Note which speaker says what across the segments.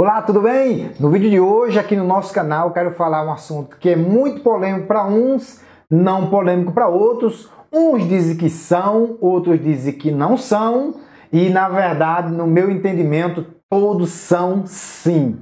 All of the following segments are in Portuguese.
Speaker 1: Olá, tudo bem? No vídeo de hoje, aqui no nosso canal, quero falar um assunto que é muito polêmico para uns, não polêmico para outros. Uns dizem que são, outros dizem que não são, e na verdade, no meu entendimento, todos são sim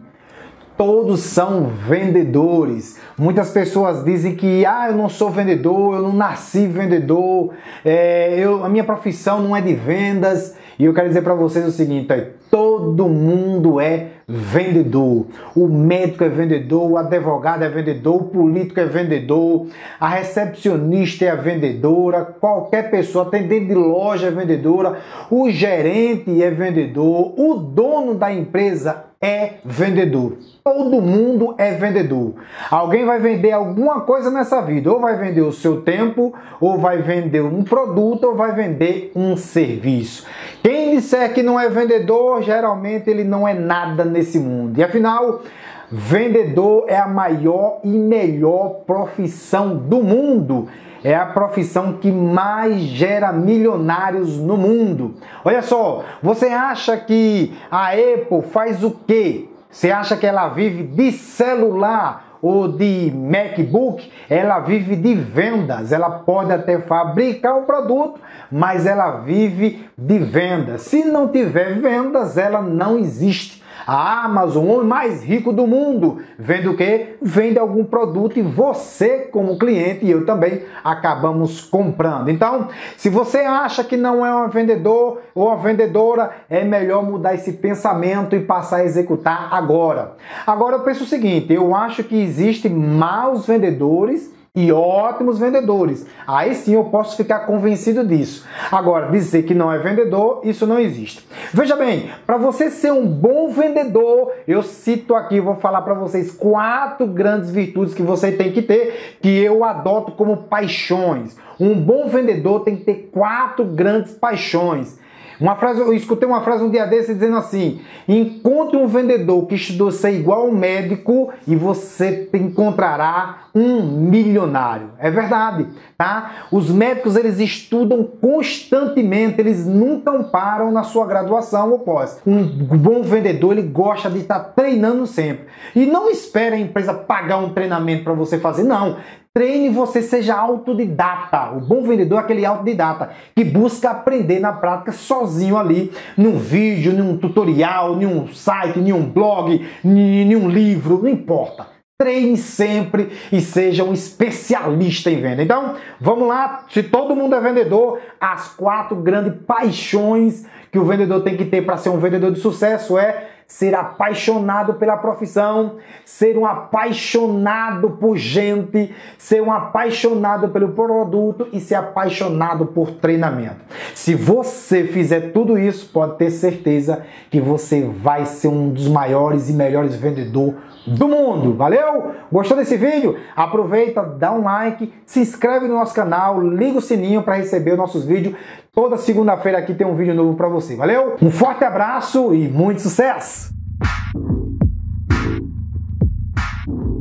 Speaker 1: todos são vendedores. Muitas pessoas dizem que ah, eu não sou vendedor, eu não nasci vendedor, é, eu, a minha profissão não é de vendas. E eu quero dizer para vocês o seguinte: é, todo mundo é vendedor. O médico é vendedor, o advogado é vendedor, o político é vendedor, a recepcionista é a vendedora, qualquer pessoa, atendente de loja é vendedora, o gerente é vendedor, o dono da empresa é vendedor. Todo mundo é vendedor. Alguém vai vender alguma coisa nessa vida, ou vai vender o seu tempo, ou vai vender um produto, ou vai vender um serviço. Quem disser que não é vendedor, geralmente ele não é nada nesse mundo. E afinal, vendedor é a maior e melhor profissão do mundo é a profissão que mais gera milionários no mundo. Olha só, você acha que a Apple faz o quê? Você acha que ela vive de celular ou de MacBook? Ela vive de vendas. Ela pode até fabricar um produto, mas ela vive de vendas. Se não tiver vendas, ela não existe. A Amazon, o homem mais rico do mundo, vende o quê? Vende algum produto e você, como cliente, e eu também, acabamos comprando. Então, se você acha que não é um vendedor ou uma vendedora, é melhor mudar esse pensamento e passar a executar agora. Agora eu penso o seguinte: eu acho que existem maus vendedores e ótimos vendedores. Aí sim eu posso ficar convencido disso. Agora, dizer que não é vendedor, isso não existe. Veja bem, para você ser um bom vendedor, eu cito aqui, vou falar para vocês quatro grandes virtudes que você tem que ter, que eu adoto como paixões. Um bom vendedor tem que ter quatro grandes paixões. Uma frase, eu escutei uma frase um dia desse dizendo assim: encontre um vendedor que estudou ser igual um médico e você encontrará um milionário. É verdade, tá? Os médicos eles estudam constantemente, eles nunca param na sua graduação ou pós. Um bom vendedor ele gosta de estar treinando sempre. E não espere a empresa pagar um treinamento para você fazer, não. Treine você, seja autodidata. O bom vendedor é aquele autodidata que busca aprender na prática sozinho ali, num vídeo, num tutorial, num site, num blog, num livro, não importa. Treine sempre e seja um especialista em venda. Então, vamos lá. Se todo mundo é vendedor, as quatro grandes paixões que o vendedor tem que ter para ser um vendedor de sucesso é ser apaixonado pela profissão, ser um apaixonado por gente, ser um apaixonado pelo produto e ser apaixonado por treinamento. Se você fizer tudo isso, pode ter certeza que você vai ser um dos maiores e melhores vendedores do mundo. Valeu? Gostou desse vídeo? Aproveita, dá um like, se inscreve no nosso canal, liga o sininho para receber os nossos vídeos. Toda segunda-feira aqui tem um vídeo novo para você. Valeu? Um forte abraço e muito sucesso!